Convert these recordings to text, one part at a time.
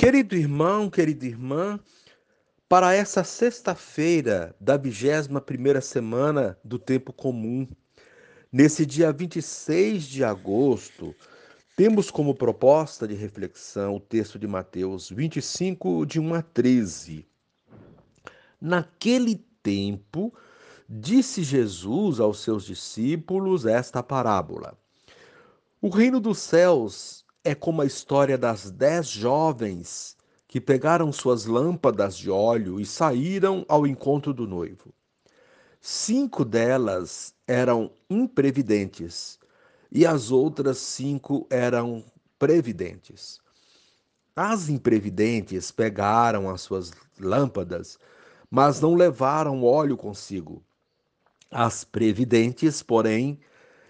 Querido irmão, querida irmã, para essa sexta-feira da 21ª semana do tempo comum, nesse dia 26 de agosto, temos como proposta de reflexão o texto de Mateus 25, de 1 a 13. Naquele tempo, disse Jesus aos seus discípulos esta parábola: O reino dos céus é como a história das dez jovens que pegaram suas lâmpadas de óleo e saíram ao encontro do noivo. Cinco delas eram imprevidentes e as outras cinco eram previdentes. As imprevidentes pegaram as suas lâmpadas, mas não levaram óleo consigo. As previdentes, porém,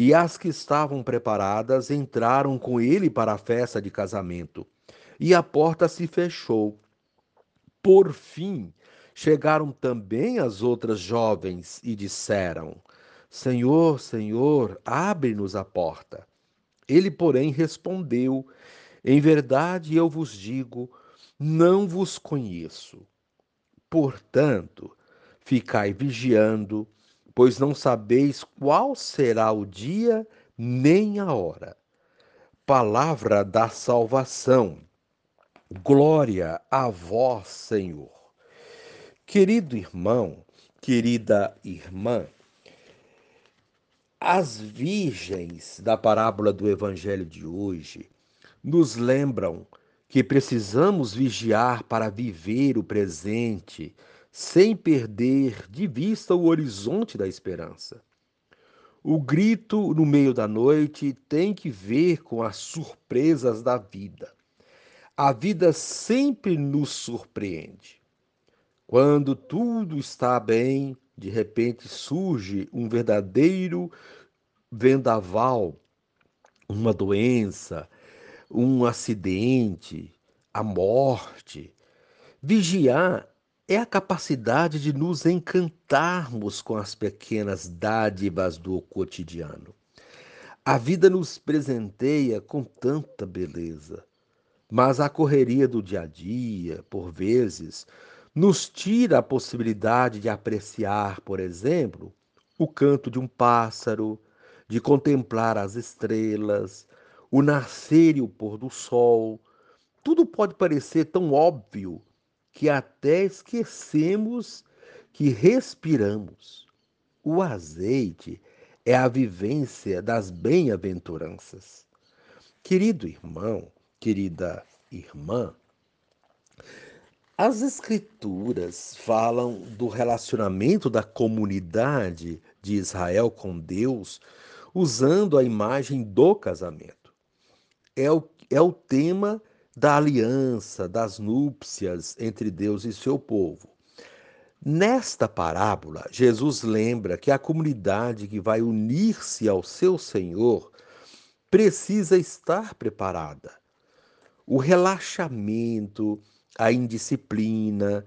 e as que estavam preparadas entraram com ele para a festa de casamento, e a porta se fechou. Por fim, chegaram também as outras jovens e disseram: Senhor, Senhor, abre-nos a porta. Ele, porém, respondeu: Em verdade eu vos digo, não vos conheço. Portanto, ficai vigiando, pois não sabeis qual será o dia nem a hora. Palavra da salvação. Glória a vós, Senhor. Querido irmão, querida irmã, as virgens da parábola do evangelho de hoje nos lembram que precisamos vigiar para viver o presente sem perder de vista o horizonte da esperança. O grito no meio da noite tem que ver com as surpresas da vida. A vida sempre nos surpreende. Quando tudo está bem, de repente surge um verdadeiro vendaval, uma doença, um acidente, a morte. Vigiar é a capacidade de nos encantarmos com as pequenas dádivas do cotidiano. A vida nos presenteia com tanta beleza, mas a correria do dia a dia, por vezes, nos tira a possibilidade de apreciar, por exemplo, o canto de um pássaro, de contemplar as estrelas, o nascer e o pôr do sol. Tudo pode parecer tão óbvio que até esquecemos que respiramos. O azeite é a vivência das bem-aventuranças. Querido irmão, querida irmã, as Escrituras falam do relacionamento da comunidade de Israel com Deus usando a imagem do casamento. É o, é o tema da aliança, das núpcias entre Deus e seu povo. Nesta parábola, Jesus lembra que a comunidade que vai unir-se ao seu Senhor precisa estar preparada. O relaxamento, a indisciplina,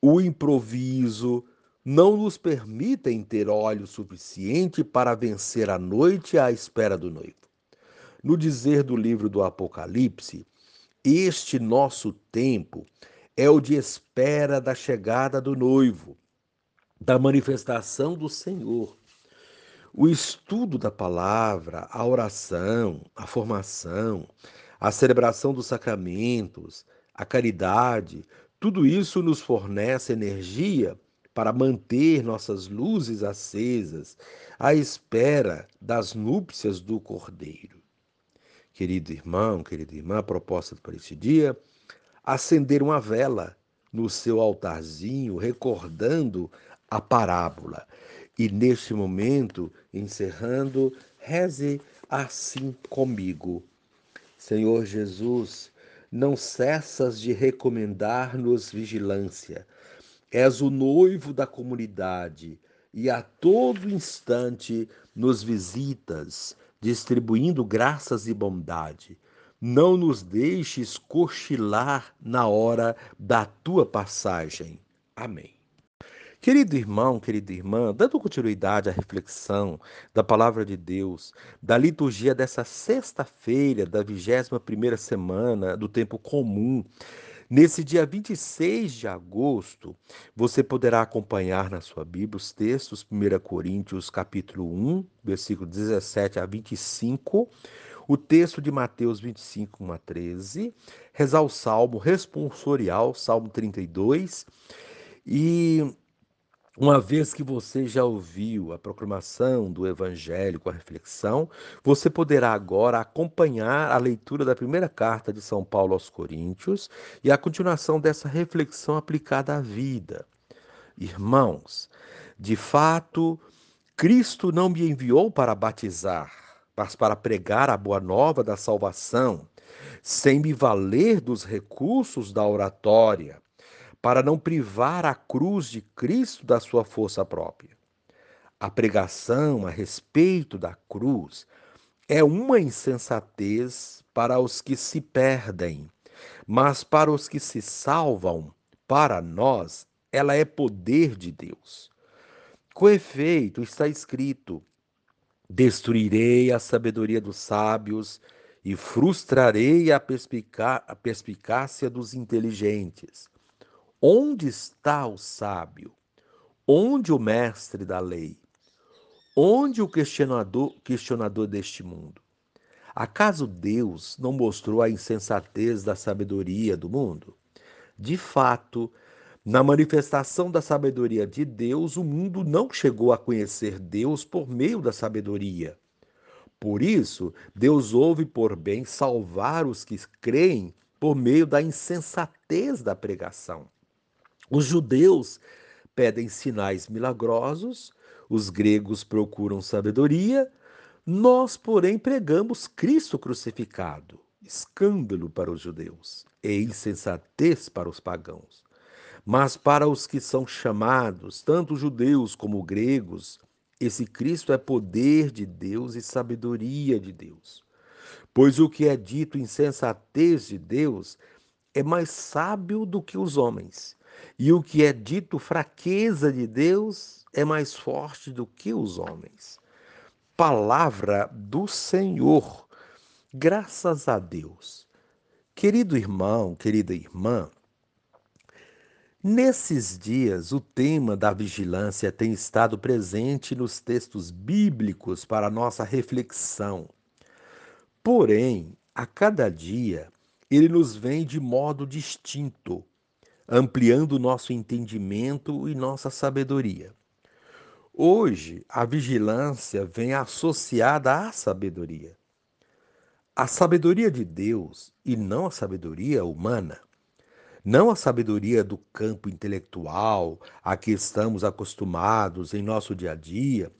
o improviso não nos permitem ter óleo suficiente para vencer a noite à espera do noivo. No dizer do livro do Apocalipse, este nosso tempo é o de espera da chegada do noivo, da manifestação do Senhor. O estudo da palavra, a oração, a formação, a celebração dos sacramentos, a caridade, tudo isso nos fornece energia para manter nossas luzes acesas à espera das núpcias do Cordeiro. Querido irmão, querida irmã, a proposta para este dia: acender uma vela no seu altarzinho, recordando a parábola. E neste momento, encerrando, reze assim comigo. Senhor Jesus, não cessas de recomendar-nos vigilância. És o noivo da comunidade e a todo instante nos visitas, distribuindo graças e bondade. Não nos deixes cochilar na hora da tua passagem. Amém. Querido irmão, querida irmã, dando continuidade à reflexão da palavra de Deus, da liturgia dessa sexta-feira da 21ª semana do tempo comum, nesse dia 26 de agosto, você poderá acompanhar na sua Bíblia os textos 1 Coríntios capítulo 1, versículo 17 a 25, o texto de Mateus 25, 1 a 13, rezar o salmo responsorial, Salmo 32, e uma vez que você já ouviu a proclamação do Evangelho com a reflexão, você poderá agora acompanhar a leitura da primeira carta de São Paulo aos Coríntios e a continuação dessa reflexão aplicada à vida. Irmãos, de fato, Cristo não me enviou para batizar, mas para pregar a boa nova da salvação, sem me valer dos recursos da oratória para não privar a cruz de Cristo da sua força própria. A pregação a respeito da cruz é uma insensatez para os que se perdem, mas para os que se salvam, para nós, ela é poder de Deus. Com efeito, está escrito: Destruirei a sabedoria dos sábios e frustrarei a, perspicá a perspicácia dos inteligentes. Onde está o sábio? Onde o mestre da lei? Onde o questionador, questionador deste mundo? Acaso Deus não mostrou a insensatez da sabedoria do mundo? De fato, na manifestação da sabedoria de Deus, o mundo não chegou a conhecer Deus por meio da sabedoria. Por isso, Deus ouve por bem salvar os que creem por meio da insensatez da pregação. Os judeus pedem sinais milagrosos, os gregos procuram sabedoria, nós, porém, pregamos Cristo crucificado, escândalo para os judeus e insensatez para os pagãos. Mas para os que são chamados, tanto judeus como gregos, esse Cristo é poder de Deus e sabedoria de Deus. Pois o que é dito insensatez de Deus é mais sábio do que os homens, e o que é dito fraqueza de Deus é mais forte do que os homens. Palavra do Senhor. Graças a Deus. Querido irmão, querida irmã, Nesses dias, o tema da vigilância tem estado presente nos textos bíblicos para nossa reflexão. Porém, a cada dia, ele nos vem de modo distinto, ampliando nosso entendimento e nossa sabedoria. Hoje, a vigilância vem associada à sabedoria. A sabedoria de Deus e não a sabedoria humana. Não a sabedoria do campo intelectual a que estamos acostumados em nosso dia a dia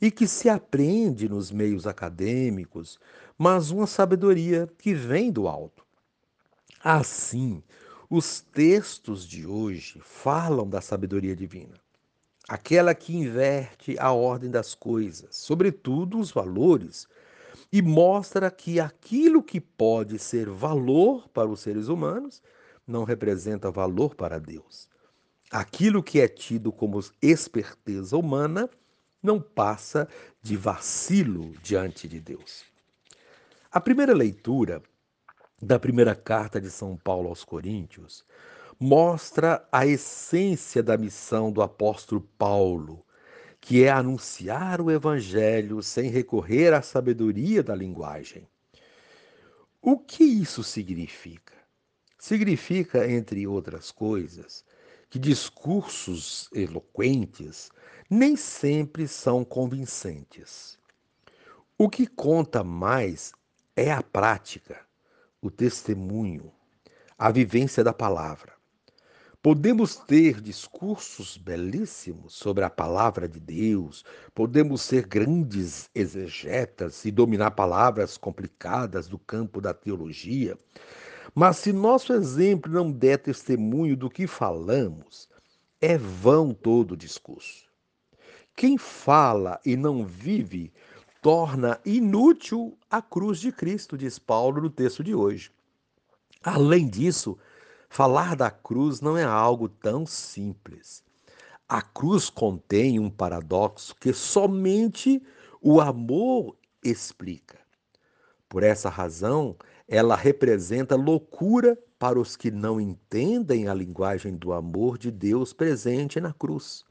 e que se aprende nos meios acadêmicos, mas uma sabedoria que vem do alto. Assim, os textos de hoje falam da sabedoria divina, aquela que inverte a ordem das coisas, sobretudo os valores, e mostra que aquilo que pode ser valor para os seres humanos não representa valor para Deus. Aquilo que é tido como esperteza humana não passa de vacilo diante de Deus. A primeira leitura da primeira carta de São Paulo aos Coríntios mostra a essência da missão do apóstolo Paulo, que é anunciar o evangelho sem recorrer à sabedoria da linguagem. O que isso significa? Significa, entre outras coisas, que discursos eloquentes nem sempre são convincentes. O que conta mais é a prática, o testemunho, a vivência da palavra. Podemos ter discursos belíssimos sobre a palavra de Deus, podemos ser grandes exegetas e dominar palavras complicadas do campo da teologia, mas se nosso exemplo não der testemunho do que falamos, é vão todo o discurso. Quem fala e não vive torna inútil a cruz de Cristo, diz Paulo no texto de hoje. Além disso, Falar da cruz não é algo tão simples. A cruz contém um paradoxo que somente o amor explica. Por essa razão, ela representa loucura para os que não entendem a linguagem do amor de Deus presente na cruz.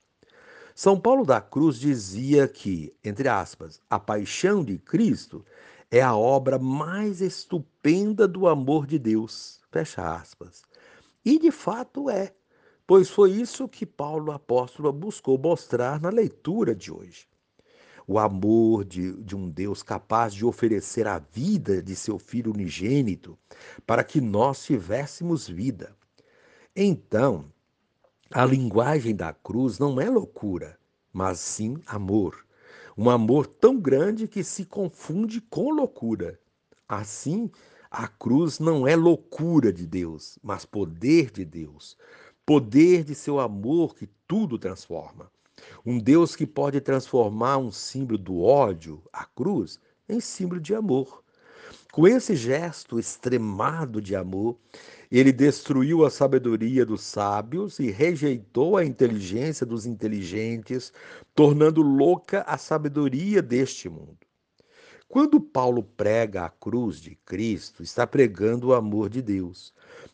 São Paulo da Cruz dizia que, entre aspas, a paixão de Cristo é a obra mais estupenda do amor de Deus. Fecha aspas. E de fato é, pois foi isso que Paulo apóstolo buscou mostrar na leitura de hoje. O amor de, de um Deus capaz de oferecer a vida de seu Filho unigênito para que nós tivéssemos vida. Então, a linguagem da cruz não é loucura, mas sim amor. Um amor tão grande que se confunde com loucura. Assim, a cruz não é loucura de Deus, mas poder de Deus. Poder de seu amor que tudo transforma. Um Deus que pode transformar um símbolo do ódio, a cruz, em símbolo de amor. Com esse gesto extremado de amor, ele destruiu a sabedoria dos sábios e rejeitou a inteligência dos inteligentes, tornando louca a sabedoria deste mundo. Quando Paulo prega a cruz de Cristo, está pregando o amor de Deus.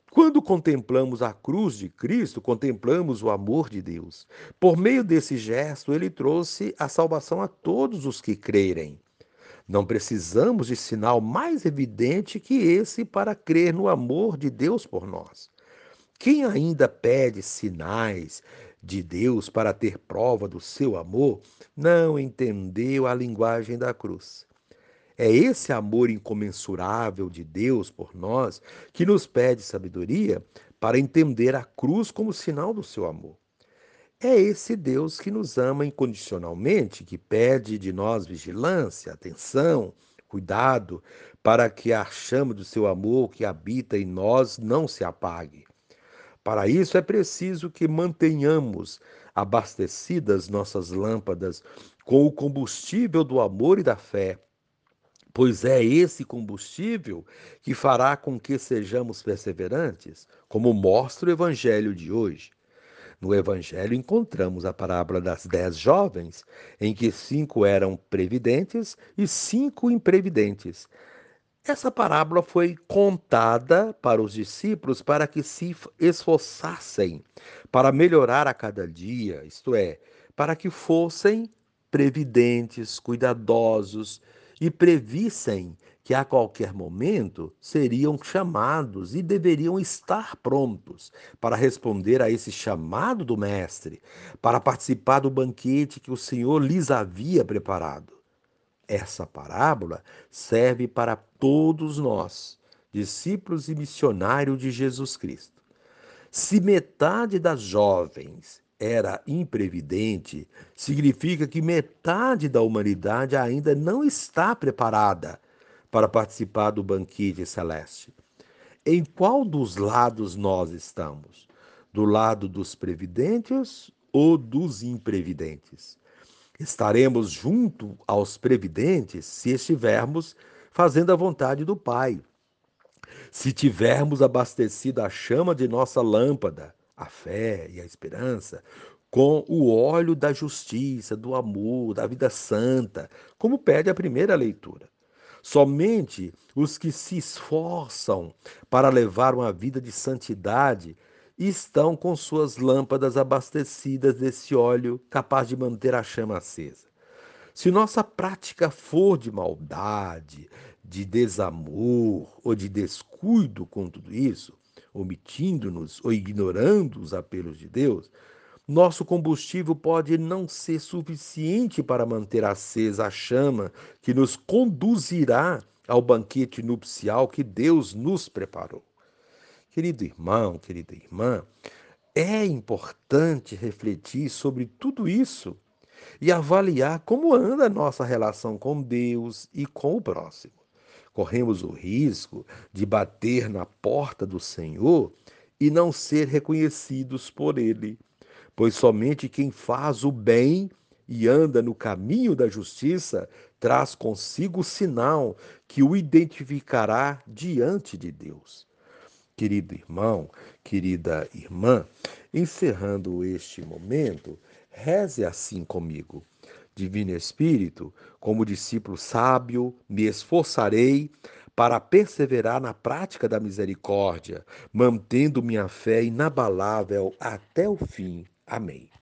Quando contemplamos a cruz de Cristo, contemplamos o amor de Deus. Por meio desse gesto, ele trouxe a salvação a todos os que crerem. Não precisamos de sinal mais evidente que esse para crer no amor de Deus por nós. Quem ainda pede sinais de Deus para ter prova do seu amor, não entendeu a linguagem da cruz. É esse amor incomensurável de Deus por nós que nos pede sabedoria para entender a cruz como sinal do seu amor. É esse Deus que nos ama incondicionalmente, que pede de nós vigilância, atenção, cuidado, para que a chama do seu amor que habita em nós não se apague. Para isso é preciso que mantenhamos abastecidas nossas lâmpadas com o combustível do amor e da fé, pois é esse combustível que fará com que sejamos perseverantes, como mostra o evangelho de hoje. No evangelho encontramos a parábola das dez jovens, em que cinco eram previdentes e cinco imprevidentes. Essa parábola foi contada para os discípulos para que se esforçassem para melhorar a cada dia, isto é, para que fossem previdentes, cuidadosos e previssem que a qualquer momento seriam chamados e deveriam estar prontos para responder a esse chamado do Mestre, para participar do banquete que o Senhor lhes havia preparado. Essa parábola serve para todos nós, discípulos e missionários de Jesus Cristo. Se metade das jovens era imprevidente, significa que metade da humanidade ainda não está preparada para participar do banquete celeste. Em qual dos lados nós estamos? Do lado dos previdentes ou dos imprevidentes? Estaremos junto aos previdentes se estivermos fazendo a vontade do Pai. Se tivermos abastecido a chama de nossa lâmpada, a fé e a esperança com o óleo da justiça, do amor, da vida santa, como pede a primeira leitura. Somente os que se esforçam para levar uma vida de santidade estão com suas lâmpadas abastecidas desse óleo capaz de manter a chama acesa. Se nossa prática for de maldade, de desamor ou de descuido com tudo isso, omitindo-nos ou ignorando os apelos de Deus, nosso combustível pode não ser suficiente para manter acesa a chama que nos conduzirá ao banquete nupcial que Deus nos preparou. Querido irmão, querida irmã, é importante refletir sobre tudo isso e avaliar como anda a nossa relação com Deus e com o próximo. Corremos o risco de bater na porta do Senhor e não ser reconhecidos por Ele pois somente quem faz o bem e anda no caminho da justiça traz consigo o sinal que o identificará diante de Deus. Querido irmão, querida irmã, encerrando este momento, reze assim comigo. Divino Espírito, como discípulo sábio, me esforçarei para perseverar na prática da misericórdia, mantendo minha fé inabalável até o fim. Amém.